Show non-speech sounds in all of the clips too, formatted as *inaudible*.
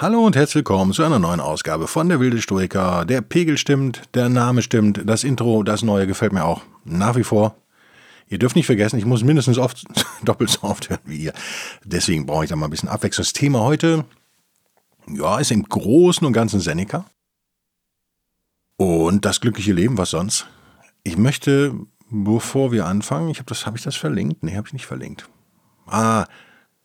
Hallo und herzlich willkommen zu einer neuen Ausgabe von Der Wilde Stoiker. Der Pegel stimmt, der Name stimmt, das Intro, das Neue gefällt mir auch nach wie vor. Ihr dürft nicht vergessen, ich muss mindestens oft, *laughs* doppelt so oft hören wie ihr. Deswegen brauche ich da mal ein bisschen Abwechslung. Das Thema heute, ja, ist im Großen und Ganzen Seneca. Und das glückliche Leben, was sonst? Ich möchte, bevor wir anfangen, ich habe das, habe ich das verlinkt? Nee, habe ich nicht verlinkt. Ah,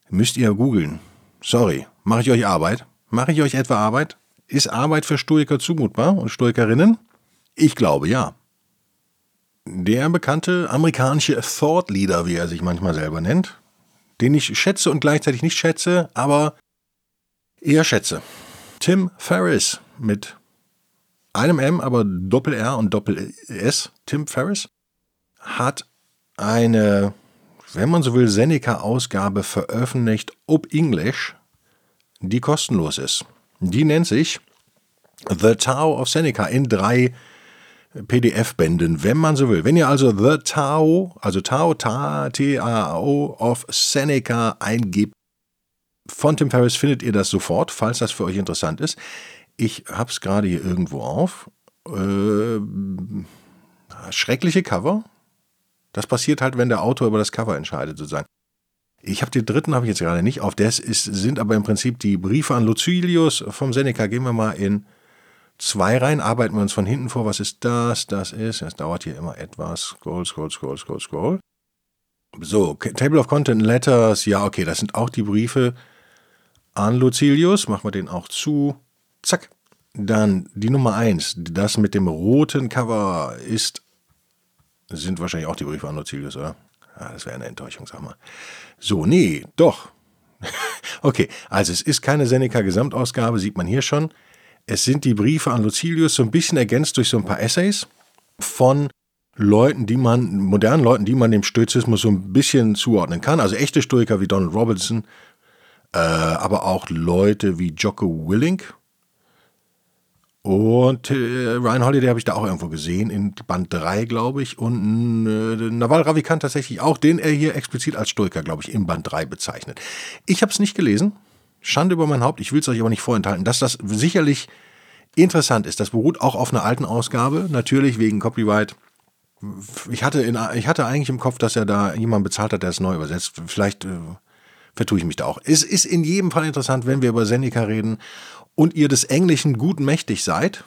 müsst ihr googeln. Sorry, mache ich euch Arbeit? Mache ich euch etwa Arbeit? Ist Arbeit für Stoiker zumutbar und Stoikerinnen? Ich glaube ja. Der bekannte amerikanische Thought Leader, wie er sich manchmal selber nennt, den ich schätze und gleichzeitig nicht schätze, aber eher schätze. Tim Ferriss mit einem M, aber Doppel R und Doppel S. Tim Ferriss hat eine, wenn man so will, Seneca-Ausgabe veröffentlicht, ob English, die kostenlos ist. Die nennt sich The Tao of Seneca in drei PDF-Bänden, wenn man so will. Wenn ihr also The Tao, also Tao, T-A-O of Seneca eingibt, von Tim Ferriss findet ihr das sofort, falls das für euch interessant ist. Ich habe es gerade hier irgendwo auf. Äh, schreckliche Cover. Das passiert halt, wenn der Autor über das Cover entscheidet, sozusagen. Ich habe den dritten, habe ich jetzt gerade nicht auf. Das ist, sind aber im Prinzip die Briefe an Lucilius vom Seneca. Gehen wir mal in zwei rein, arbeiten wir uns von hinten vor. Was ist das? Das ist, es dauert hier immer etwas. Scroll, scroll, scroll, scroll, scroll. So, Table of Content Letters. Ja, okay, das sind auch die Briefe an Lucilius. Machen wir den auch zu. Zack. Dann die Nummer eins. Das mit dem roten Cover ist, sind wahrscheinlich auch die Briefe an Lucilius, oder? Ja, das wäre eine Enttäuschung, sag mal. So, nee, doch. *laughs* okay, also es ist keine Seneca-Gesamtausgabe, sieht man hier schon. Es sind die Briefe an Lucilius so ein bisschen ergänzt durch so ein paar Essays von Leuten, die man, modernen Leuten, die man dem Stoizismus so ein bisschen zuordnen kann. Also echte Stoiker wie Donald Robinson, äh, aber auch Leute wie Jocko Willink, und äh, Ryan Holiday habe ich da auch irgendwo gesehen, in Band 3, glaube ich. Und äh, Naval Ravikant tatsächlich auch, den er hier explizit als Stoiker, glaube ich, in Band 3 bezeichnet. Ich habe es nicht gelesen. Schande über mein Haupt. Ich will es euch aber nicht vorenthalten. Dass das sicherlich interessant ist. Das beruht auch auf einer alten Ausgabe. Natürlich wegen Copyright. Ich hatte, in, ich hatte eigentlich im Kopf, dass er da jemand bezahlt hat, der es neu übersetzt. Vielleicht äh, vertue ich mich da auch. Es ist in jedem Fall interessant, wenn wir über Seneca reden und ihr des Englischen gut mächtig seid,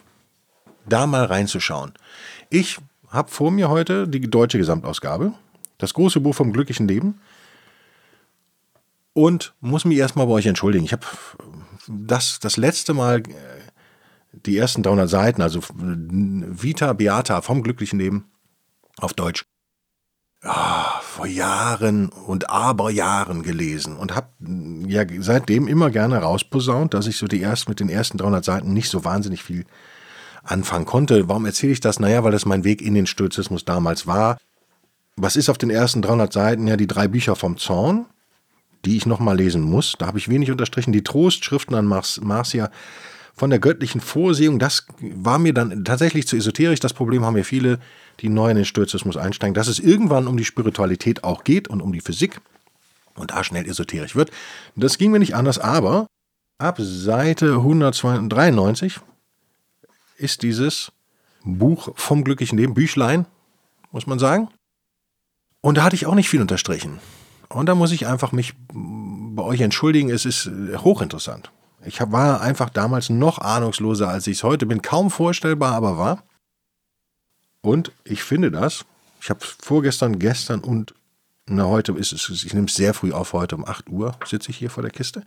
da mal reinzuschauen. Ich habe vor mir heute die deutsche Gesamtausgabe, das große Buch vom glücklichen Leben und muss mich erstmal bei euch entschuldigen. Ich habe das, das letzte Mal äh, die ersten 300 Seiten, also Vita Beata vom glücklichen Leben auf Deutsch, oh, vor Jahren und Aberjahren gelesen und habe ja seitdem immer gerne rausposaunt, dass ich so die erst mit den ersten 300 Seiten nicht so wahnsinnig viel anfangen konnte. Warum erzähle ich das? Naja, weil das mein Weg in den Stoizismus damals war. Was ist auf den ersten 300 Seiten? Ja, die drei Bücher vom Zorn, die ich nochmal lesen muss. Da habe ich wenig unterstrichen. Die Trostschriften an Mars Marcia von der göttlichen Vorsehung, das war mir dann tatsächlich zu esoterisch. Das Problem haben ja viele, die neu in den Stoizismus einsteigen, dass es irgendwann um die Spiritualität auch geht und um die Physik und da schnell esoterisch wird. Das ging mir nicht anders, aber ab Seite 193 ist dieses Buch vom glücklichen Leben, Büchlein, muss man sagen. Und da hatte ich auch nicht viel unterstrichen. Und da muss ich einfach mich bei euch entschuldigen, es ist hochinteressant. Ich war einfach damals noch ahnungsloser, als ich es heute bin. Kaum vorstellbar, aber war. Und ich finde das. Ich habe vorgestern, gestern und na, heute ist es, ich nehme es sehr früh auf, heute um 8 Uhr sitze ich hier vor der Kiste.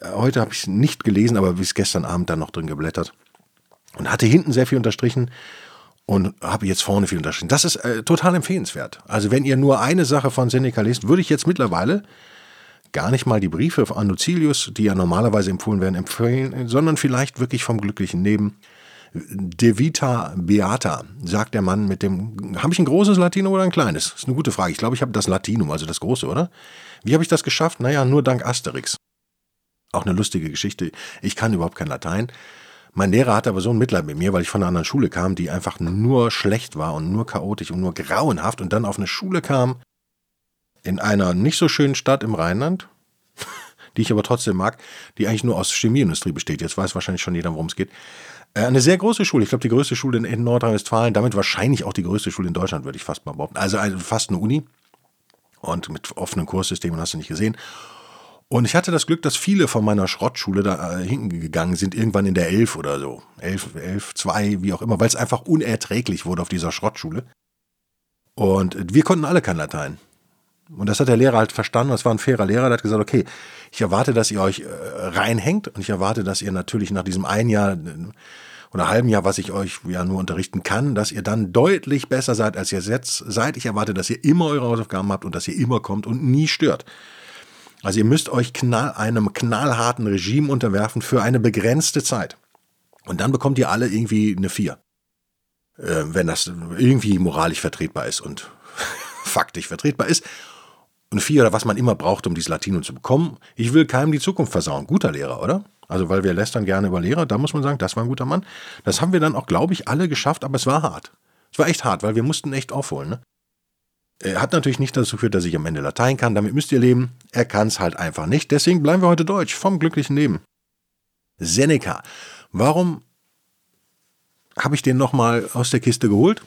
Äh, heute habe ich es nicht gelesen, aber bis gestern Abend dann noch drin geblättert. Und hatte hinten sehr viel unterstrichen. und habe jetzt vorne viel unterschrieben. Das ist äh, total empfehlenswert. Also wenn ihr nur eine Sache von Seneca lest, würde ich jetzt mittlerweile gar nicht mal die Briefe an Lucilius, die ja normalerweise empfohlen werden, empfehlen, sondern vielleicht wirklich vom glücklichen Leben. De Vita Beata, sagt der Mann mit dem. Habe ich ein großes Latinum oder ein kleines? Ist eine gute Frage. Ich glaube, ich habe das Latinum, also das große, oder? Wie habe ich das geschafft? Naja, nur dank Asterix. Auch eine lustige Geschichte. Ich kann überhaupt kein Latein. Mein Lehrer hatte aber so ein Mitleid mit mir, weil ich von einer anderen Schule kam, die einfach nur schlecht war und nur chaotisch und nur grauenhaft und dann auf eine Schule kam in einer nicht so schönen Stadt im Rheinland, *laughs* die ich aber trotzdem mag, die eigentlich nur aus Chemieindustrie besteht. Jetzt weiß wahrscheinlich schon jeder, worum es geht. Äh, eine sehr große Schule, ich glaube die größte Schule in Nordrhein-Westfalen, damit wahrscheinlich auch die größte Schule in Deutschland, würde ich fast mal behaupten. Also, also fast eine Uni und mit offenen Kurssystemen hast du nicht gesehen. Und ich hatte das Glück, dass viele von meiner Schrottschule da äh, hingegangen sind, irgendwann in der 11 oder so. 11, 11, 2, wie auch immer, weil es einfach unerträglich wurde auf dieser Schrottschule. Und wir konnten alle kein Latein. Und das hat der Lehrer halt verstanden. Das war ein fairer Lehrer, der hat gesagt, okay, ich erwarte, dass ihr euch äh, reinhängt und ich erwarte, dass ihr natürlich nach diesem ein Jahr äh, oder halben Jahr, was ich euch ja nur unterrichten kann, dass ihr dann deutlich besser seid, als ihr jetzt seid. Ich erwarte, dass ihr immer eure Hausaufgaben habt und dass ihr immer kommt und nie stört. Also ihr müsst euch knall, einem knallharten Regime unterwerfen für eine begrenzte Zeit. Und dann bekommt ihr alle irgendwie eine 4. Äh, wenn das irgendwie moralisch vertretbar ist und *laughs* faktisch vertretbar ist. Eine 4 oder was man immer braucht, um dieses Latinum zu bekommen. Ich will keinem die Zukunft versauen. Guter Lehrer, oder? Also, weil wir lästern gerne über Lehrer, da muss man sagen, das war ein guter Mann. Das haben wir dann auch, glaube ich, alle geschafft, aber es war hart. Es war echt hart, weil wir mussten echt aufholen. Ne? Er hat natürlich nicht dazu geführt, dass ich am Ende Latein kann, damit müsst ihr leben. Er kann es halt einfach nicht. Deswegen bleiben wir heute Deutsch, vom glücklichen Leben. Seneca. Warum habe ich den nochmal aus der Kiste geholt?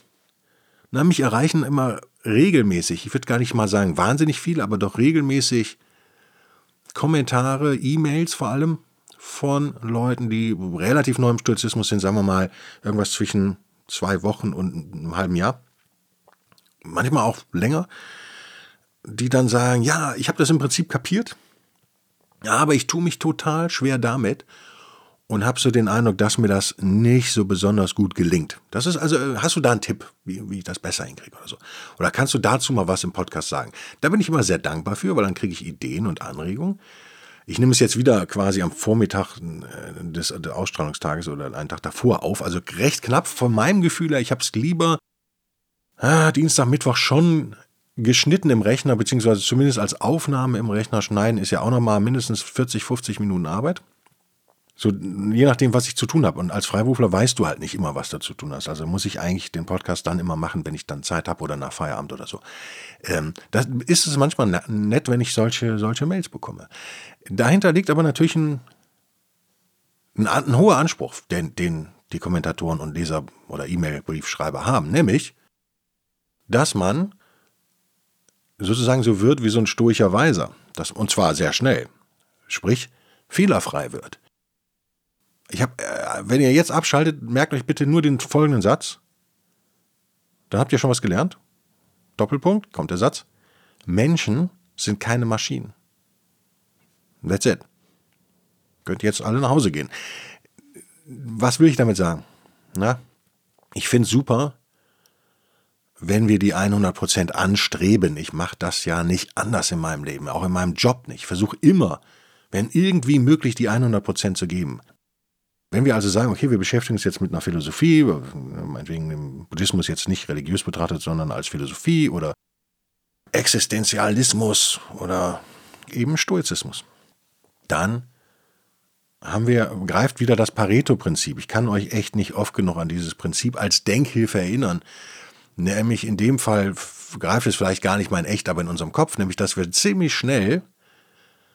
Na, mich erreichen immer regelmäßig, ich würde gar nicht mal sagen wahnsinnig viel, aber doch regelmäßig Kommentare, E-Mails vor allem von Leuten, die relativ neu im Sturzismus sind, sagen wir mal irgendwas zwischen zwei Wochen und einem halben Jahr. Manchmal auch länger, die dann sagen, ja, ich habe das im Prinzip kapiert, aber ich tue mich total schwer damit und habe so den Eindruck, dass mir das nicht so besonders gut gelingt. Das ist also, hast du da einen Tipp, wie, wie ich das besser hinkriege oder so? Oder kannst du dazu mal was im Podcast sagen? Da bin ich immer sehr dankbar für, weil dann kriege ich Ideen und Anregungen. Ich nehme es jetzt wieder quasi am Vormittag äh, des Ausstrahlungstages oder einen Tag davor auf, also recht knapp von meinem Gefühl her. Ich habe es lieber ah, Dienstag, Mittwoch schon geschnitten im Rechner, beziehungsweise zumindest als Aufnahme im Rechner schneiden, ist ja auch nochmal mindestens 40, 50 Minuten Arbeit. So, je nachdem, was ich zu tun habe. Und als Freiberufler weißt du halt nicht immer, was du zu tun hast. Also muss ich eigentlich den Podcast dann immer machen, wenn ich dann Zeit habe oder nach Feierabend oder so. Ähm, das ist es manchmal nett, wenn ich solche, solche Mails bekomme. Dahinter liegt aber natürlich ein, ein, ein hoher Anspruch, den, den die Kommentatoren und Leser oder E-Mail-Briefschreiber haben. Nämlich, dass man sozusagen so wird wie so ein stoischer Weiser. Das, und zwar sehr schnell. Sprich, fehlerfrei wird. Ich hab, äh, wenn ihr jetzt abschaltet, merkt euch bitte nur den folgenden Satz. Dann habt ihr schon was gelernt. Doppelpunkt, kommt der Satz. Menschen sind keine Maschinen. That's it. Könnt ihr jetzt alle nach Hause gehen. Was will ich damit sagen? Na, ich finde es super, wenn wir die 100% anstreben, ich mache das ja nicht anders in meinem Leben, auch in meinem Job nicht. Ich versuche immer, wenn irgendwie möglich, die 100% zu geben. Wenn wir also sagen, okay, wir beschäftigen uns jetzt mit einer Philosophie, meinetwegen im Buddhismus jetzt nicht religiös betrachtet, sondern als Philosophie oder Existenzialismus oder eben Stoizismus, dann haben wir, greift wieder das Pareto-Prinzip. Ich kann euch echt nicht oft genug an dieses Prinzip als Denkhilfe erinnern. Nämlich in dem Fall greift es vielleicht gar nicht mal in echt, aber in unserem Kopf, nämlich dass wir ziemlich schnell,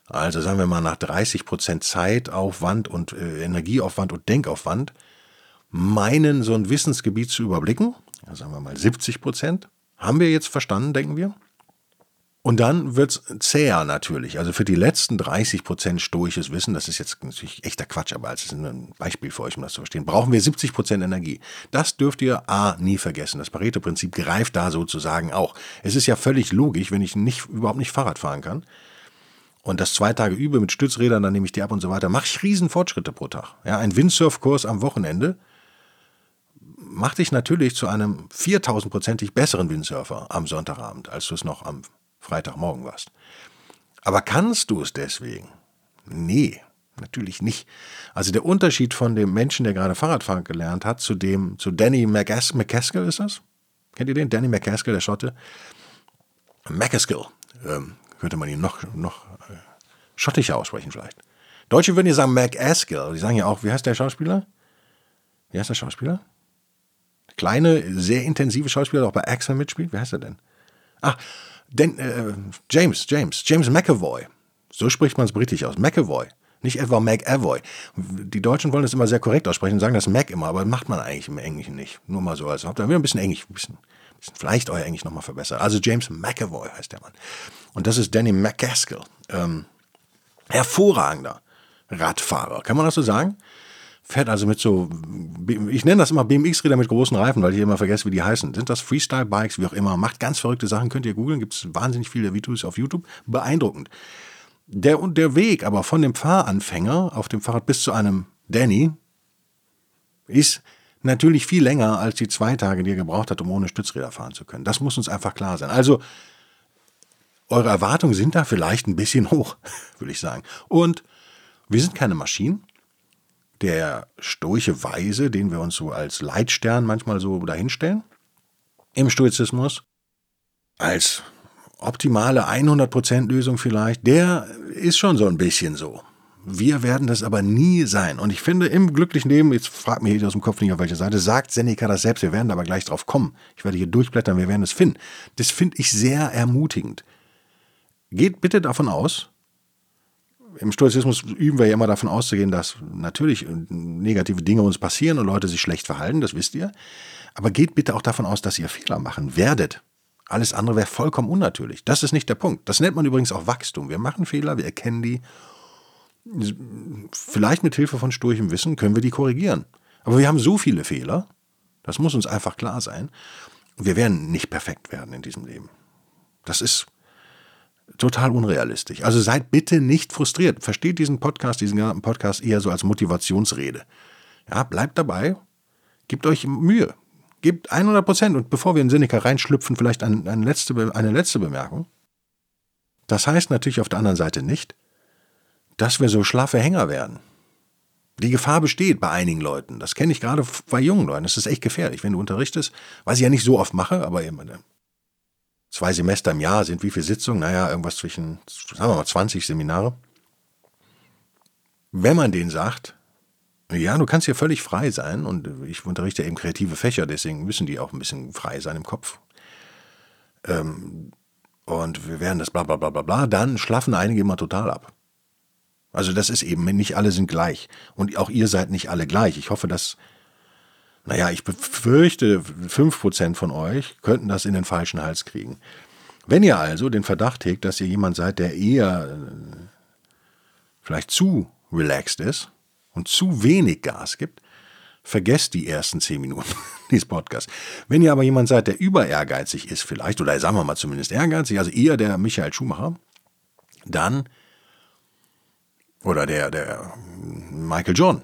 also sagen wir mal nach 30 Prozent Zeitaufwand und äh, Energieaufwand und Denkaufwand, meinen, so ein Wissensgebiet zu überblicken, also sagen wir mal 70 Prozent, haben wir jetzt verstanden, denken wir. Und dann wird es zäher natürlich. Also für die letzten 30 Prozent stoisches Wissen, das ist jetzt natürlich echter Quatsch, aber als ein Beispiel für euch, um das zu verstehen, brauchen wir 70 Prozent Energie. Das dürft ihr A nie vergessen. Das Pareto-Prinzip greift da sozusagen auch. Es ist ja völlig logisch, wenn ich nicht, überhaupt nicht Fahrrad fahren kann und das zwei Tage übe mit Stützrädern, dann nehme ich die ab und so weiter, mache ich riesen Fortschritte pro Tag. Ja, ein Windsurfkurs am Wochenende macht dich natürlich zu einem 4000-prozentig besseren Windsurfer am Sonntagabend, als du es noch am Freitagmorgen warst. Aber kannst du es deswegen? Nee, natürlich nicht. Also der Unterschied von dem Menschen, der gerade Fahrradfahren gelernt hat, zu dem, zu Danny McCas McCaskill ist das? Kennt ihr den? Danny McCaskill, der Schotte? McCaskill, ähm, könnte man ihn noch, noch äh, schottischer aussprechen vielleicht. Deutsche würden ja sagen McAskill. Die sagen ja auch, wie heißt der Schauspieler? Wie heißt der Schauspieler? Kleine, sehr intensive Schauspieler, der auch bei Axel mitspielt. Wie heißt er denn? Ach, den, äh, James, James, James McAvoy. So spricht man es britisch aus. McAvoy. Nicht etwa McAvoy. Die Deutschen wollen es immer sehr korrekt aussprechen sagen das Mac immer, aber macht man eigentlich im Englischen nicht. Nur mal so, also habt ihr wieder ein bisschen Englisch, ein vielleicht euer Englisch nochmal verbessert. Also James McAvoy heißt der Mann. Und das ist Danny McCaskill. Ähm, hervorragender Radfahrer. Kann man das so sagen? Fährt also mit so, ich nenne das immer BMX-Räder mit großen Reifen, weil ich immer vergesse, wie die heißen. Sind das Freestyle-Bikes, wie auch immer. Macht ganz verrückte Sachen, könnt ihr googeln, gibt es wahnsinnig viele Videos auf YouTube. Beeindruckend. Der, der Weg aber von dem Fahranfänger auf dem Fahrrad bis zu einem Danny ist natürlich viel länger als die zwei Tage, die er gebraucht hat, um ohne Stützräder fahren zu können. Das muss uns einfach klar sein. Also, eure Erwartungen sind da vielleicht ein bisschen *laughs* hoch, würde ich sagen. Und wir sind keine Maschinen. Der stoische Weise, den wir uns so als Leitstern manchmal so dahinstellen, im Stoizismus, als optimale 100% Lösung vielleicht, der ist schon so ein bisschen so. Wir werden das aber nie sein. Und ich finde, im glücklichen Leben, jetzt fragt mich aus dem Kopf nicht auf welche Seite, sagt Seneca das selbst, wir werden aber gleich drauf kommen. Ich werde hier durchblättern, wir werden es finden. Das finde ich sehr ermutigend. Geht bitte davon aus, im Stoizismus üben wir ja immer davon auszugehen, dass natürlich negative Dinge uns passieren und Leute sich schlecht verhalten, das wisst ihr. Aber geht bitte auch davon aus, dass ihr Fehler machen werdet. Alles andere wäre vollkommen unnatürlich. Das ist nicht der Punkt. Das nennt man übrigens auch Wachstum. Wir machen Fehler, wir erkennen die. Vielleicht mit Hilfe von sturchem Wissen können wir die korrigieren. Aber wir haben so viele Fehler, das muss uns einfach klar sein. Wir werden nicht perfekt werden in diesem Leben. Das ist total unrealistisch. Also seid bitte nicht frustriert. Versteht diesen Podcast, diesen gesamten Podcast eher so als Motivationsrede. Ja, bleibt dabei, gebt euch Mühe, gebt 100 Prozent. Und bevor wir in Seneca reinschlüpfen, vielleicht eine, letzte, eine letzte Bemerkung. Das heißt natürlich auf der anderen Seite nicht, dass wir so schlaffe Hänger werden. Die Gefahr besteht bei einigen Leuten. Das kenne ich gerade bei jungen Leuten. Das ist echt gefährlich. Wenn du unterrichtest, was ich ja nicht so oft mache, aber immer zwei Semester im Jahr sind wie viele Sitzungen? Naja, irgendwas zwischen, sagen wir mal, 20 Seminare. Wenn man denen sagt, ja, du kannst hier völlig frei sein und ich unterrichte eben kreative Fächer, deswegen müssen die auch ein bisschen frei sein im Kopf. Ähm, und wir werden das bla bla bla bla bla, dann schlaffen einige immer total ab. Also das ist eben, nicht alle sind gleich. Und auch ihr seid nicht alle gleich. Ich hoffe, dass naja, ich befürchte, 5% von euch könnten das in den falschen Hals kriegen. Wenn ihr also den Verdacht hegt, dass ihr jemand seid, der eher äh, vielleicht zu relaxed ist und zu wenig Gas gibt, vergesst die ersten 10 Minuten *laughs* dieses Podcasts. Wenn ihr aber jemand seid, der über ehrgeizig ist vielleicht, oder sagen wir mal zumindest ehrgeizig, also eher der Michael Schumacher, dann, oder der, der Michael John,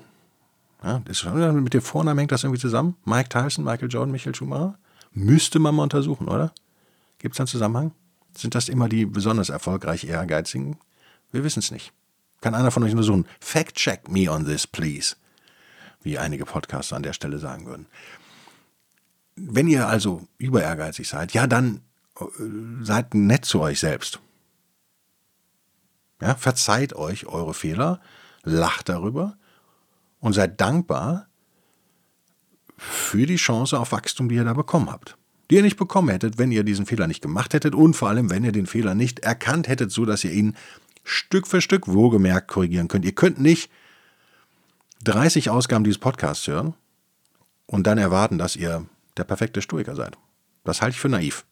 ja, das, mit dem Vornamen hängt das irgendwie zusammen? Mike Tyson, Michael Jordan, Michael Schumacher? Müsste man mal untersuchen, oder? Gibt es einen Zusammenhang? Sind das immer die besonders erfolgreich ehrgeizigen? Wir wissen es nicht. Kann einer von euch untersuchen? Fact check me on this, please. Wie einige Podcaster an der Stelle sagen würden. Wenn ihr also über ehrgeizig seid, ja, dann äh, seid nett zu euch selbst. Ja, verzeiht euch eure Fehler, lacht darüber und seid dankbar für die Chance auf Wachstum, die ihr da bekommen habt. Die ihr nicht bekommen hättet, wenn ihr diesen Fehler nicht gemacht hättet und vor allem, wenn ihr den Fehler nicht erkannt hättet, so dass ihr ihn Stück für Stück wohlgemerkt korrigieren könnt. Ihr könnt nicht 30 Ausgaben dieses Podcasts hören und dann erwarten, dass ihr der perfekte Stoiker seid. Das halte ich für naiv.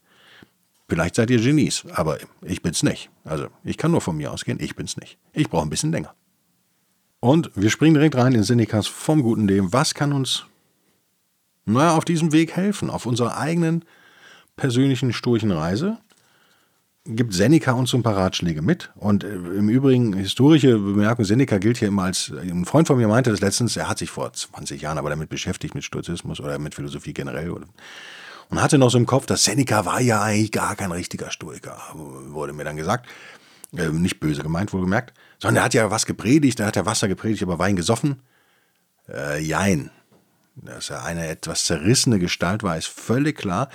Vielleicht seid ihr Genies, aber ich bin's nicht. Also, ich kann nur von mir ausgehen, ich bin's nicht. Ich brauche ein bisschen länger. Und wir springen direkt rein in Senecas vom guten Leben. Was kann uns naja, auf diesem Weg helfen, auf unserer eigenen persönlichen stoischen Reise? gibt Seneca uns so ein paar Ratschläge mit. Und äh, im Übrigen, historische Bemerkung, Seneca gilt hier immer als, ein Freund von mir meinte das letztens, er hat sich vor 20 Jahren aber damit beschäftigt, mit Stoizismus oder mit Philosophie generell. Und hatte noch so im Kopf, dass Seneca war ja eigentlich gar kein richtiger Stoiker, wurde mir dann gesagt. Äh, nicht böse gemeint, wohlgemerkt. Sondern er hat ja was gepredigt, er hat ja Wasser gepredigt, aber Wein gesoffen. Äh, jein. Dass er eine etwas zerrissene Gestalt war, ist völlig klar.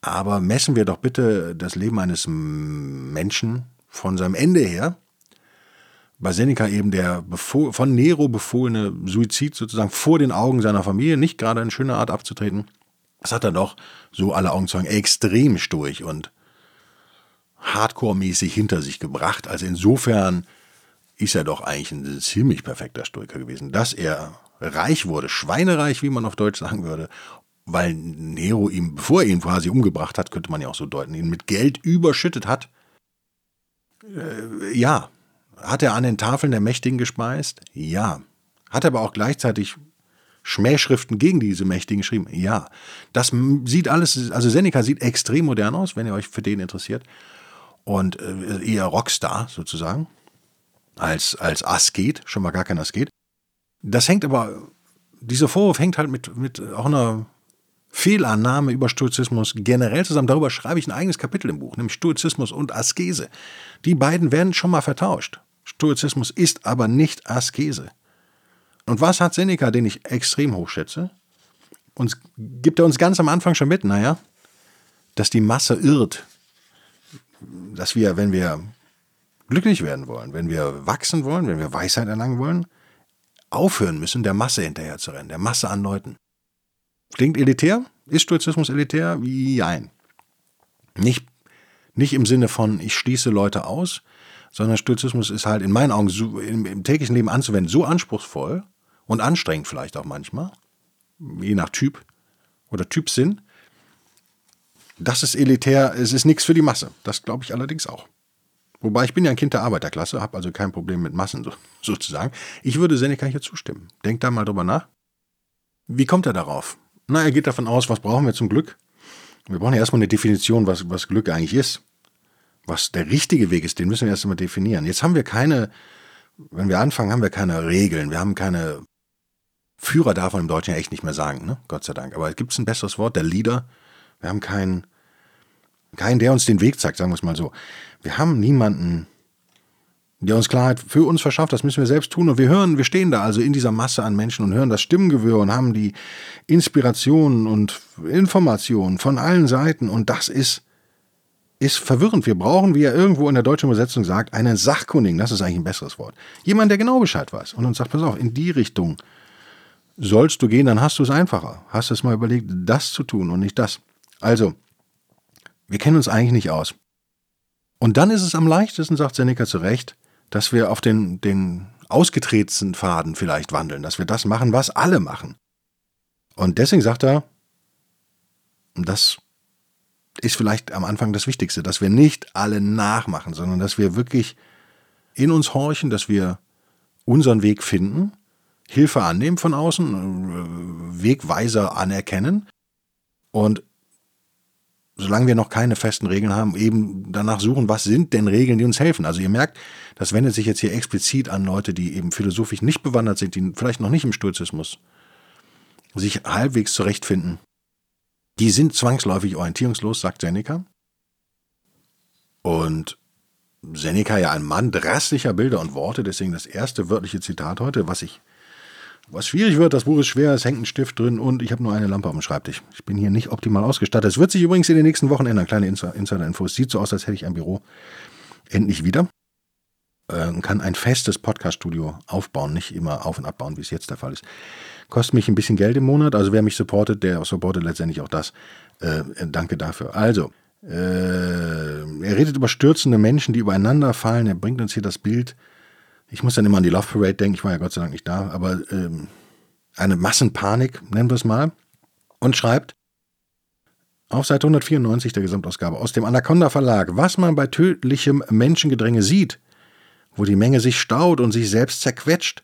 Aber messen wir doch bitte das Leben eines Menschen von seinem Ende her. Bei Seneca eben der von Nero befohlene Suizid sozusagen vor den Augen seiner Familie, nicht gerade in schöner Art abzutreten. Das hat er doch, so alle Augenzeugen, extrem stoisch und hardcore-mäßig hinter sich gebracht. Also insofern ist er doch eigentlich ein ziemlich perfekter Stoiker gewesen. Dass er reich wurde, schweinereich, wie man auf Deutsch sagen würde, weil Nero ihm, bevor er ihn quasi umgebracht hat, könnte man ja auch so deuten, ihn mit Geld überschüttet hat. Äh, ja. Hat er an den Tafeln der Mächtigen gespeist? Ja. Hat er aber auch gleichzeitig Schmähschriften gegen diese Mächtigen geschrieben? Ja. Das sieht alles, also Seneca sieht extrem modern aus, wenn ihr euch für den interessiert. Und äh, eher Rockstar sozusagen. Als, als Asket, schon mal gar kein Asket. Das hängt aber, dieser Vorwurf hängt halt mit, mit auch einer Fehlannahme über Stoizismus generell zusammen. Darüber schreibe ich ein eigenes Kapitel im Buch, nämlich Stoizismus und Askese. Die beiden werden schon mal vertauscht. Stoizismus ist aber nicht Askese. Und was hat Seneca, den ich extrem hochschätze? Uns gibt er uns ganz am Anfang schon mit, naja, dass die Masse irrt. Dass wir, wenn wir glücklich werden wollen, wenn wir wachsen wollen, wenn wir Weisheit erlangen wollen, aufhören müssen, der Masse hinterher zu rennen, der Masse an Leuten. Klingt elitär? Ist Stoizismus elitär? Nein. Nicht, nicht im Sinne von, ich schließe Leute aus, sondern Stoizismus ist halt in meinen Augen so, im, im, täglichen Leben anzuwenden so anspruchsvoll und anstrengend vielleicht auch manchmal, je nach Typ oder Typsinn. Das ist elitär, es ist nichts für die Masse. Das glaube ich allerdings auch. Wobei ich bin ja ein Kind der Arbeiterklasse, habe also kein Problem mit Massen so, *laughs* sozusagen. Ich würde Seneca hier zustimmen. Denkt da mal drüber nach. Wie kommt er darauf? Na, er geht davon aus, was brauchen wir zum Glück? Wir brauchen ja erstmal eine Definition, was, was Glück eigentlich ist. Was der richtige Weg ist, den müssen wir erst einmal definieren. Jetzt haben wir keine, wenn wir anfangen, haben wir keine Regeln, wir haben keine Führer davon im Deutschen echt nicht mehr sagen, ne? Gott sei Dank. Aber gibt es ein besseres Wort, der Leader? Wir haben keinen, keinen, der uns den Weg zeigt, sagen wir es mal so. Wir haben niemanden, der uns Klarheit für uns verschafft, das müssen wir selbst tun. Und wir hören, wir stehen da also in dieser Masse an Menschen und hören das Stimmengewirr und haben die Inspirationen und Informationen von allen Seiten. Und das ist, ist verwirrend. Wir brauchen, wie er irgendwo in der deutschen Übersetzung sagt, einen Sachkundigen. Das ist eigentlich ein besseres Wort. Jemand, der genau Bescheid weiß und uns sagt, pass auf, in die Richtung sollst du gehen, dann hast du es einfacher. Hast du es mal überlegt, das zu tun und nicht das. Also, wir kennen uns eigentlich nicht aus. Und dann ist es am leichtesten, sagt Seneca zu Recht, dass wir auf den, den ausgetretenen Faden vielleicht wandeln, dass wir das machen, was alle machen. Und deswegen sagt er, das ist vielleicht am Anfang das Wichtigste, dass wir nicht alle nachmachen, sondern dass wir wirklich in uns horchen, dass wir unseren Weg finden, Hilfe annehmen von außen, Wegweiser anerkennen und solange wir noch keine festen Regeln haben, eben danach suchen, was sind denn Regeln, die uns helfen. Also ihr merkt, das wendet sich jetzt hier explizit an Leute, die eben philosophisch nicht bewandert sind, die vielleicht noch nicht im Stoizismus sich halbwegs zurechtfinden. Die sind zwangsläufig orientierungslos, sagt Seneca. Und Seneca ja ein Mann drastischer Bilder und Worte, deswegen das erste wörtliche Zitat heute, was ich was schwierig wird, das Buch ist schwer, es hängt ein Stift drin und ich habe nur eine Lampe auf dem Schreibtisch. Ich bin hier nicht optimal ausgestattet. Es wird sich übrigens in den nächsten Wochen ändern. Kleine Insider-Info. Es sieht so aus, als hätte ich ein Büro endlich wieder. Äh, kann ein festes Podcast-Studio aufbauen, nicht immer auf- und abbauen, wie es jetzt der Fall ist. Kostet mich ein bisschen Geld im Monat, also wer mich supportet, der supportet letztendlich auch das. Äh, danke dafür. Also, äh, er redet über stürzende Menschen, die übereinander fallen. Er bringt uns hier das Bild ich muss dann immer an die Love Parade denken, ich war ja Gott sei Dank nicht da, aber ähm, eine Massenpanik, nennen wir es mal, und schreibt auf Seite 194 der Gesamtausgabe aus dem Anaconda Verlag, was man bei tödlichem Menschengedränge sieht, wo die Menge sich staut und sich selbst zerquetscht.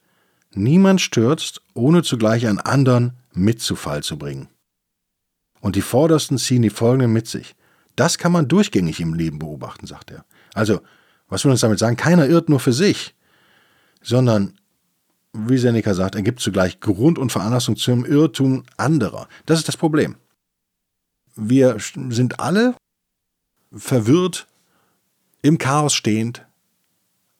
Niemand stürzt, ohne zugleich einen anderen mit zu Fall zu bringen. Und die Vordersten ziehen die folgenden mit sich. Das kann man durchgängig im Leben beobachten, sagt er. Also, was will uns damit sagen? Keiner irrt nur für sich, sondern, wie Seneca sagt, er gibt zugleich Grund und Veranlassung zum Irrtum anderer. Das ist das Problem. Wir sind alle verwirrt, im Chaos stehend,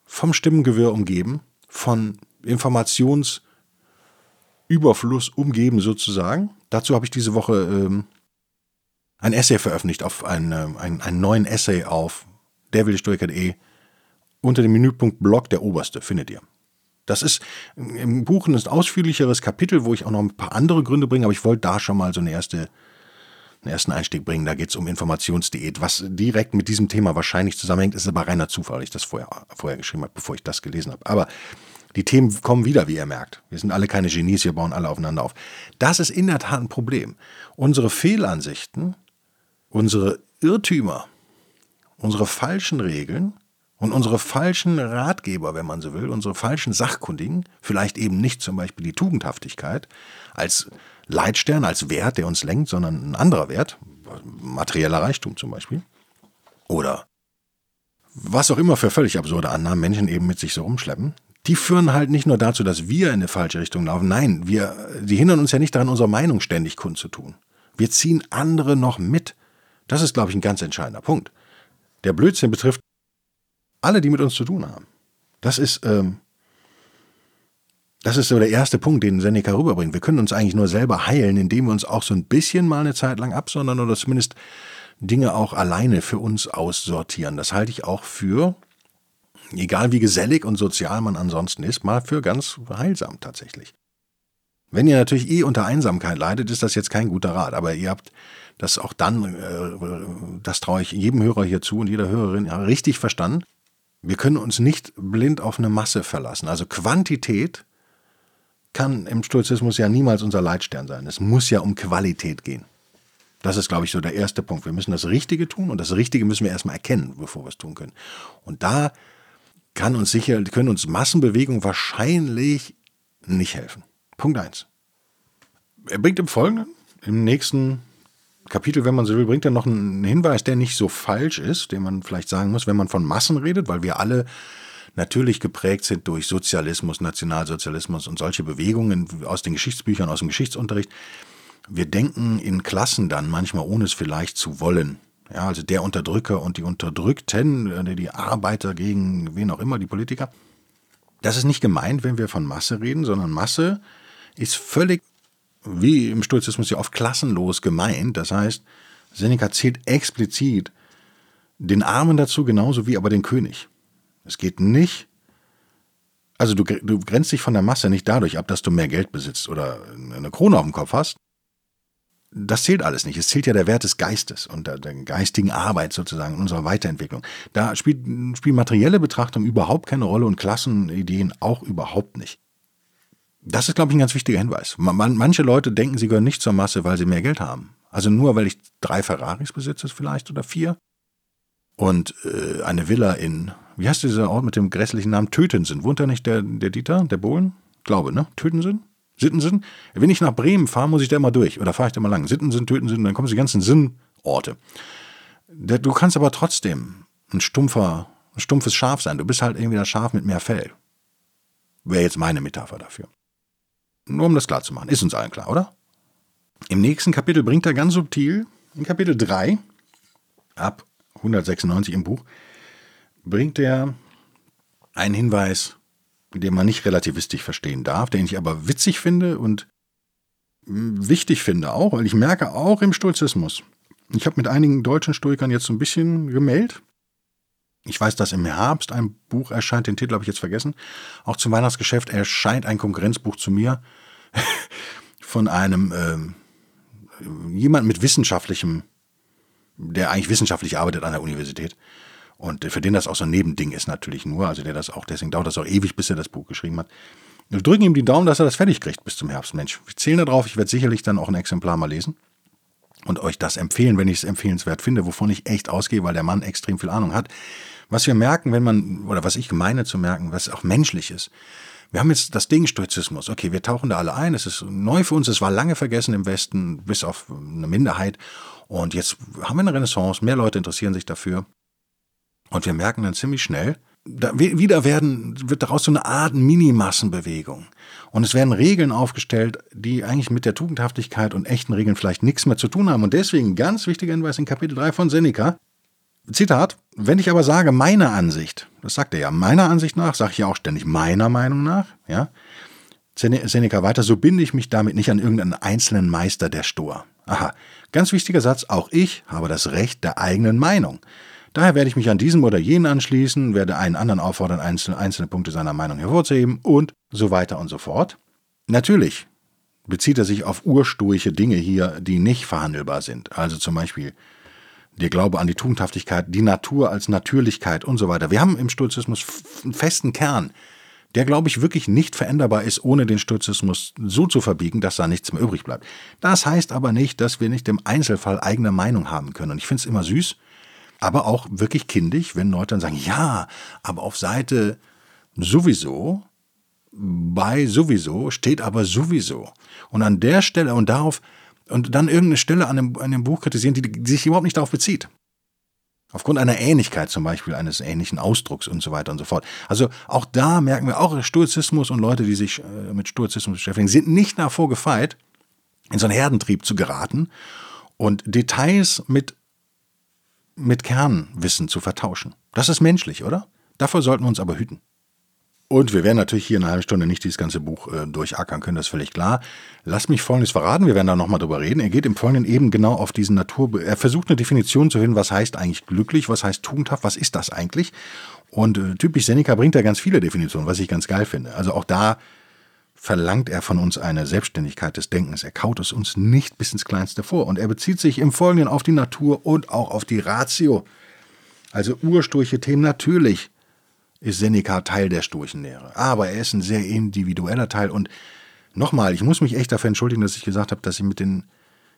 vom Stimmengewirr umgeben, von Informationsüberfluss umgeben sozusagen. Dazu habe ich diese Woche ähm, ein Essay veröffentlicht, auf einen, ähm, einen, einen neuen Essay auf derwillestoiker.de unter dem Menüpunkt Blog der Oberste, findet ihr. Das ist im Buch ein ausführlicheres Kapitel, wo ich auch noch ein paar andere Gründe bringe, aber ich wollte da schon mal so eine erste einen ersten Einstieg bringen. Da geht es um Informationsdiät. Was direkt mit diesem Thema wahrscheinlich zusammenhängt, ist aber reiner Zufall, ich das vorher, vorher geschrieben habe, bevor ich das gelesen habe. Aber die Themen kommen wieder, wie ihr merkt. Wir sind alle keine Genies, wir bauen alle aufeinander auf. Das ist in der Tat ein Problem. Unsere Fehlansichten, unsere Irrtümer, unsere falschen Regeln und unsere falschen Ratgeber, wenn man so will, unsere falschen Sachkundigen, vielleicht eben nicht zum Beispiel die Tugendhaftigkeit als Leitstern als Wert, der uns lenkt, sondern ein anderer Wert, materieller Reichtum zum Beispiel. Oder was auch immer für völlig absurde Annahmen Menschen eben mit sich so rumschleppen, die führen halt nicht nur dazu, dass wir in eine falsche Richtung laufen. Nein, wir, die hindern uns ja nicht daran, unsere Meinung ständig kundzutun. Wir ziehen andere noch mit. Das ist, glaube ich, ein ganz entscheidender Punkt. Der Blödsinn betrifft alle, die mit uns zu tun haben. Das ist, ähm, das ist so der erste Punkt, den Seneca rüberbringt. Wir können uns eigentlich nur selber heilen, indem wir uns auch so ein bisschen mal eine Zeit lang absondern oder zumindest Dinge auch alleine für uns aussortieren. Das halte ich auch für, egal wie gesellig und sozial man ansonsten ist, mal für ganz heilsam tatsächlich. Wenn ihr natürlich eh unter Einsamkeit leidet, ist das jetzt kein guter Rat, aber ihr habt das auch dann, äh, das traue ich jedem Hörer hier zu und jeder Hörerin, ja, richtig verstanden. Wir können uns nicht blind auf eine Masse verlassen. Also Quantität kann im Stoizismus ja niemals unser Leitstern sein. Es muss ja um Qualität gehen. Das ist, glaube ich, so der erste Punkt. Wir müssen das Richtige tun und das Richtige müssen wir erstmal erkennen, bevor wir es tun können. Und da kann uns sicher, können uns Massenbewegungen wahrscheinlich nicht helfen. Punkt 1. Er bringt im Folgenden, im nächsten Kapitel, wenn man so will, bringt er noch einen Hinweis, der nicht so falsch ist, den man vielleicht sagen muss, wenn man von Massen redet, weil wir alle natürlich geprägt sind durch Sozialismus, Nationalsozialismus und solche Bewegungen aus den Geschichtsbüchern, aus dem Geschichtsunterricht. Wir denken in Klassen dann manchmal, ohne es vielleicht zu wollen. Ja, also der Unterdrücker und die Unterdrückten, äh, die Arbeiter gegen wen auch immer, die Politiker. Das ist nicht gemeint, wenn wir von Masse reden, sondern Masse ist völlig, wie im Stoizismus ja oft klassenlos gemeint. Das heißt, Seneca zählt explizit den Armen dazu, genauso wie aber den König. Es geht nicht, also du, du grenzt dich von der Masse nicht dadurch ab, dass du mehr Geld besitzt oder eine Krone auf dem Kopf hast. Das zählt alles nicht. Es zählt ja der Wert des Geistes und der, der geistigen Arbeit sozusagen, unserer Weiterentwicklung. Da spielt, spielt materielle Betrachtung überhaupt keine Rolle und Klassenideen auch überhaupt nicht. Das ist, glaube ich, ein ganz wichtiger Hinweis. Man, manche Leute denken, sie gehören nicht zur Masse, weil sie mehr Geld haben. Also nur, weil ich drei Ferraris besitze vielleicht oder vier und äh, eine Villa in wie heißt dieser Ort mit dem grässlichen Namen Tötensen? Wohnt da nicht der, der Dieter, der Bohlen? Glaube, ne? Tötensen? Sittensen? Wenn ich nach Bremen fahre, muss ich da immer durch. Oder fahre ich da mal lang? Sittensen, Tötensen, dann kommen die ganzen Sinnorte. Du kannst aber trotzdem ein stumpfer, ein stumpfes Schaf sein. Du bist halt irgendwie das Schaf mit mehr Fell. Wäre jetzt meine Metapher dafür. Nur um das klar zu machen. Ist uns allen klar, oder? Im nächsten Kapitel bringt er ganz subtil, in Kapitel 3, ab 196 im Buch, bringt er einen Hinweis, den man nicht relativistisch verstehen darf, den ich aber witzig finde und wichtig finde auch, weil ich merke auch im Stoizismus. Ich habe mit einigen deutschen Stoikern jetzt so ein bisschen gemeldet. Ich weiß, dass im Herbst ein Buch erscheint, den Titel habe ich jetzt vergessen. Auch zum Weihnachtsgeschäft erscheint ein Konkurrenzbuch zu mir *laughs* von einem äh, jemand mit wissenschaftlichem, der eigentlich wissenschaftlich arbeitet an der Universität. Und für den das auch so ein Nebending ist natürlich nur, also der das auch, deswegen dauert das auch ewig, bis er das Buch geschrieben hat. Wir drücken ihm die Daumen, dass er das fertig kriegt bis zum Herbst. Mensch, wir zählen darauf, ich werde sicherlich dann auch ein Exemplar mal lesen und euch das empfehlen, wenn ich es empfehlenswert finde, wovon ich echt ausgehe, weil der Mann extrem viel Ahnung hat. Was wir merken, wenn man, oder was ich meine zu merken, was auch menschlich ist, wir haben jetzt das Ding Stoizismus. Okay, wir tauchen da alle ein. Es ist neu für uns. Es war lange vergessen im Westen, bis auf eine Minderheit. Und jetzt haben wir eine Renaissance, mehr Leute interessieren sich dafür. Und wir merken dann ziemlich schnell, da, wieder werden, wird daraus so eine Art Minimassenbewegung. Und es werden Regeln aufgestellt, die eigentlich mit der Tugendhaftigkeit und echten Regeln vielleicht nichts mehr zu tun haben. Und deswegen ganz wichtiger Hinweis in Kapitel 3 von Seneca. Zitat, wenn ich aber sage, meine Ansicht, das sagt er ja, meiner Ansicht nach, sage ich ja auch ständig meiner Meinung nach, ja. Seneca weiter, so binde ich mich damit nicht an irgendeinen einzelnen Meister der Stoa. Aha, ganz wichtiger Satz, auch ich habe das Recht der eigenen Meinung. Daher werde ich mich an diesem oder jenen anschließen, werde einen anderen auffordern, einzelne, einzelne Punkte seiner Meinung hervorzuheben und so weiter und so fort. Natürlich bezieht er sich auf ursturche Dinge hier, die nicht verhandelbar sind. Also zum Beispiel der Glaube an die Tugendhaftigkeit, die Natur als Natürlichkeit und so weiter. Wir haben im Stoizismus einen festen Kern, der, glaube ich, wirklich nicht veränderbar ist, ohne den Stoizismus so zu verbiegen, dass da nichts mehr übrig bleibt. Das heißt aber nicht, dass wir nicht im Einzelfall eigene Meinung haben können. Und ich finde es immer süß, aber auch wirklich kindisch, wenn Leute dann sagen, ja, aber auf Seite sowieso, bei sowieso steht aber sowieso. Und an der Stelle und darauf, und dann irgendeine Stelle an dem, an dem Buch kritisieren, die, die sich überhaupt nicht darauf bezieht. Aufgrund einer Ähnlichkeit zum Beispiel, eines ähnlichen Ausdrucks und so weiter und so fort. Also auch da merken wir, auch Stoizismus und Leute, die sich äh, mit Stoizismus beschäftigen, sind nicht davor gefeit, in so einen Herdentrieb zu geraten und Details mit mit Kernwissen zu vertauschen. Das ist menschlich, oder? Davor sollten wir uns aber hüten. Und wir werden natürlich hier in einer halben Stunde nicht dieses ganze Buch äh, durchackern können, das ist völlig klar. Lass mich Folgendes verraten, wir werden da nochmal drüber reden. Er geht im Folgenden eben genau auf diesen Natur... Er versucht eine Definition zu finden, was heißt eigentlich glücklich, was heißt tugendhaft, was ist das eigentlich? Und äh, typisch Seneca bringt da ganz viele Definitionen, was ich ganz geil finde. Also auch da verlangt er von uns eine Selbstständigkeit des Denkens. Er kaut es uns nicht bis ins Kleinste vor. Und er bezieht sich im Folgenden auf die Natur und auch auf die Ratio. Also ursturche Themen. Natürlich ist Seneca Teil der Sturchenlehre. Aber er ist ein sehr individueller Teil. Und nochmal, ich muss mich echt dafür entschuldigen, dass ich gesagt habe, dass ich mit den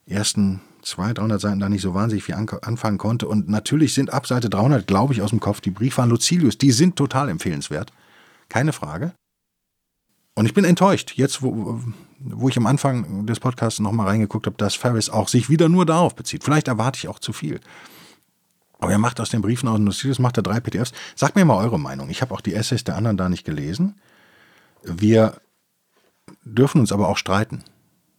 ersten 200, 300 Seiten da nicht so wahnsinnig viel anfangen konnte. Und natürlich sind ab Seite 300, glaube ich, aus dem Kopf die Briefe an Lucilius. Die sind total empfehlenswert. Keine Frage. Und ich bin enttäuscht, jetzt wo, wo ich am Anfang des Podcasts nochmal reingeguckt habe, dass Ferris auch sich wieder nur darauf bezieht. Vielleicht erwarte ich auch zu viel. Aber er macht aus den Briefen aus Nucilius, macht er drei PDFs. Sagt mir mal eure Meinung. Ich habe auch die Essays der anderen da nicht gelesen. Wir dürfen uns aber auch streiten.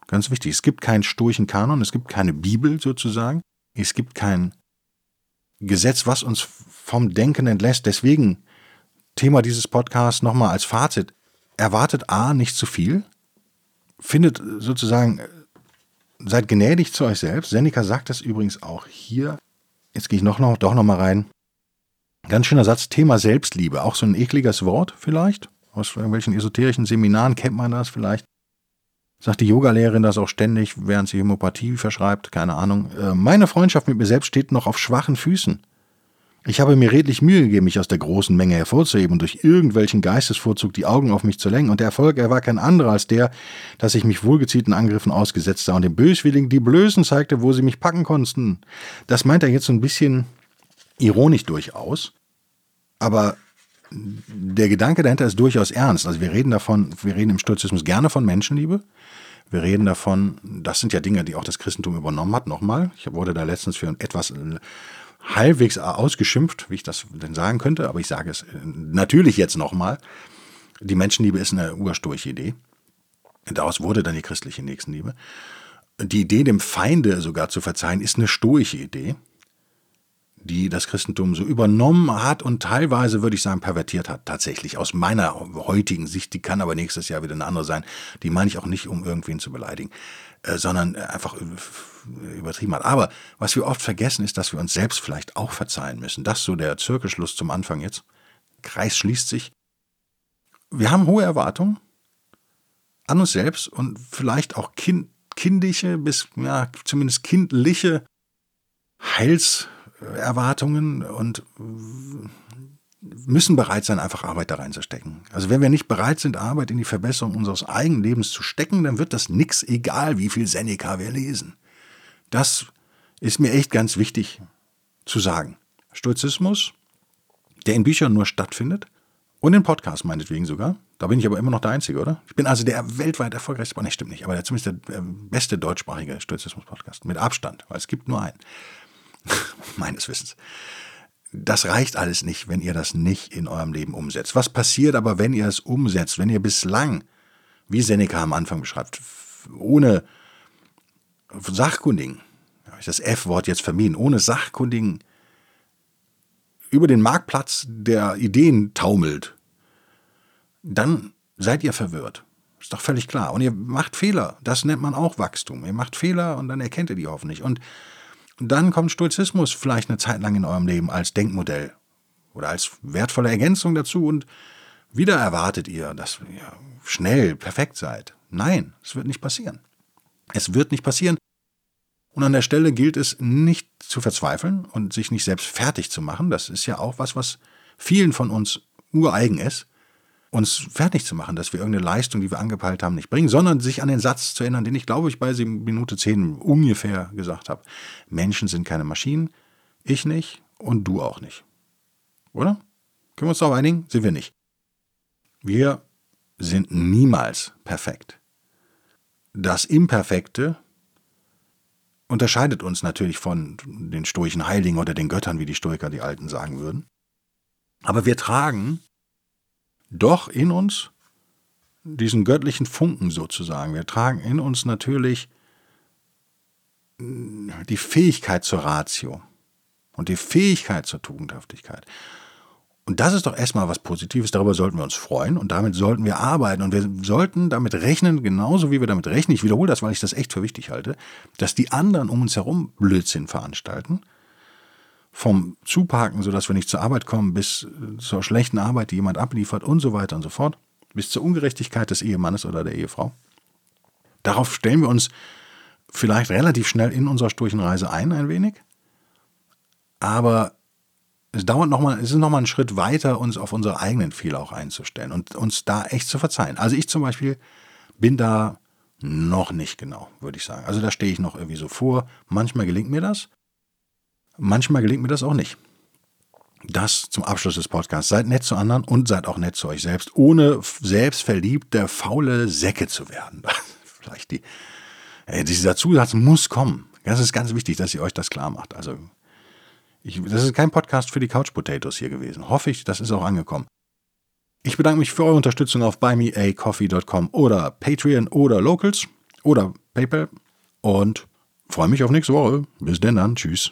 Ganz wichtig. Es gibt keinen sturchen Kanon, es gibt keine Bibel sozusagen. Es gibt kein Gesetz, was uns vom Denken entlässt. Deswegen Thema dieses Podcasts nochmal als Fazit erwartet A nicht zu viel, findet sozusagen, seid gnädig zu euch selbst. Seneca sagt das übrigens auch hier. Jetzt gehe ich noch, noch, doch noch mal rein. Ganz schöner Satz, Thema Selbstliebe. Auch so ein ekliges Wort vielleicht. Aus irgendwelchen esoterischen Seminaren kennt man das vielleicht. Sagt die Yogalehrerin das auch ständig, während sie Hämopathie verschreibt, keine Ahnung. Äh, meine Freundschaft mit mir selbst steht noch auf schwachen Füßen. Ich habe mir redlich Mühe gegeben, mich aus der großen Menge hervorzuheben und durch irgendwelchen Geistesvorzug die Augen auf mich zu lenken, und der Erfolg, er war kein anderer als der, dass ich mich wohlgezielten Angriffen ausgesetzt sah und den Böswilligen die Blößen zeigte, wo sie mich packen konnten. Das meint er jetzt so ein bisschen ironisch durchaus, aber der Gedanke dahinter ist durchaus ernst. Also wir reden davon, wir reden im Stoizismus gerne von Menschenliebe. Wir reden davon, das sind ja Dinge, die auch das Christentum übernommen hat. Nochmal, ich wurde da letztens für etwas halbwegs ausgeschimpft, wie ich das denn sagen könnte, aber ich sage es natürlich jetzt nochmal. Die Menschenliebe ist eine ursturche Idee. Daraus wurde dann die christliche Nächstenliebe. Die Idee, dem Feinde sogar zu verzeihen, ist eine stoische Idee, die das Christentum so übernommen hat und teilweise, würde ich sagen, pervertiert hat. Tatsächlich, aus meiner heutigen Sicht, die kann aber nächstes Jahr wieder eine andere sein. Die meine ich auch nicht, um irgendwen zu beleidigen. Äh, sondern äh, einfach übertrieben hat. Aber was wir oft vergessen, ist, dass wir uns selbst vielleicht auch verzeihen müssen. Das ist so der Zirkelschluss zum Anfang jetzt. Kreis schließt sich. Wir haben hohe Erwartungen an uns selbst und vielleicht auch kind, kindische bis ja, zumindest kindliche Heilserwartungen und müssen bereit sein, einfach Arbeit da reinzustecken. Also wenn wir nicht bereit sind, Arbeit in die Verbesserung unseres eigenen Lebens zu stecken, dann wird das nix, egal wie viel Seneca wir lesen. Das ist mir echt ganz wichtig zu sagen. Stoizismus, der in Büchern nur stattfindet und in Podcasts meinetwegen sogar, Da bin ich aber immer noch der Einzige, oder? Ich bin also der weltweit erfolgreichste, ne, stimmt nicht, aber zumindest der ähm, beste deutschsprachige Stoizismus-Podcast. Mit Abstand, weil es gibt nur einen. *laughs* Meines Wissens. Das reicht alles nicht, wenn ihr das nicht in eurem Leben umsetzt. Was passiert aber, wenn ihr es umsetzt? Wenn ihr bislang, wie Seneca am Anfang beschreibt, ohne Sachkundigen, habe ich das F-Wort jetzt vermieden, ohne Sachkundigen über den Marktplatz der Ideen taumelt, dann seid ihr verwirrt. Ist doch völlig klar. Und ihr macht Fehler. Das nennt man auch Wachstum. Ihr macht Fehler und dann erkennt ihr die hoffentlich. Und dann kommt Stoizismus vielleicht eine Zeit lang in eurem Leben als Denkmodell oder als wertvolle Ergänzung dazu und wieder erwartet ihr, dass ihr schnell perfekt seid. Nein, es wird nicht passieren. Es wird nicht passieren. Und an der Stelle gilt es nicht zu verzweifeln und sich nicht selbst fertig zu machen. Das ist ja auch was, was vielen von uns ureigen ist uns fertig zu machen, dass wir irgendeine Leistung, die wir angepeilt haben, nicht bringen, sondern sich an den Satz zu erinnern, den ich glaube ich bei Minute 10 ungefähr gesagt habe. Menschen sind keine Maschinen, ich nicht und du auch nicht. Oder? Können wir uns darauf einigen? Sind wir nicht. Wir sind niemals perfekt. Das Imperfekte unterscheidet uns natürlich von den stoischen Heiligen oder den Göttern, wie die Stoiker, die Alten sagen würden. Aber wir tragen doch in uns diesen göttlichen Funken sozusagen. Wir tragen in uns natürlich die Fähigkeit zur Ratio und die Fähigkeit zur Tugendhaftigkeit. Und das ist doch erstmal was Positives, darüber sollten wir uns freuen und damit sollten wir arbeiten und wir sollten damit rechnen, genauso wie wir damit rechnen, ich wiederhole das, weil ich das echt für wichtig halte, dass die anderen um uns herum Blödsinn veranstalten vom Zuparken, sodass wir nicht zur Arbeit kommen, bis zur schlechten Arbeit, die jemand abliefert und so weiter und so fort, bis zur Ungerechtigkeit des Ehemannes oder der Ehefrau. Darauf stellen wir uns vielleicht relativ schnell in unserer Sturchenreise ein, ein wenig. Aber es dauert nochmal, es ist nochmal ein Schritt weiter, uns auf unsere eigenen Fehler auch einzustellen und uns da echt zu verzeihen. Also ich zum Beispiel bin da noch nicht genau, würde ich sagen. Also da stehe ich noch irgendwie so vor. Manchmal gelingt mir das. Manchmal gelingt mir das auch nicht. Das zum Abschluss des Podcasts. Seid nett zu anderen und seid auch nett zu euch selbst, ohne selbstverliebte, faule Säcke zu werden. *laughs* Vielleicht die, dieser Zusatz muss kommen. Das ist ganz wichtig, dass ihr euch das klar macht. Also, ich, das ist kein Podcast für die Couch Potatoes hier gewesen. Hoffe ich, das ist auch angekommen. Ich bedanke mich für eure Unterstützung auf buymeacoffee.com oder Patreon oder Locals oder PayPal und freue mich auf nächste Woche. Bis denn dann. Tschüss.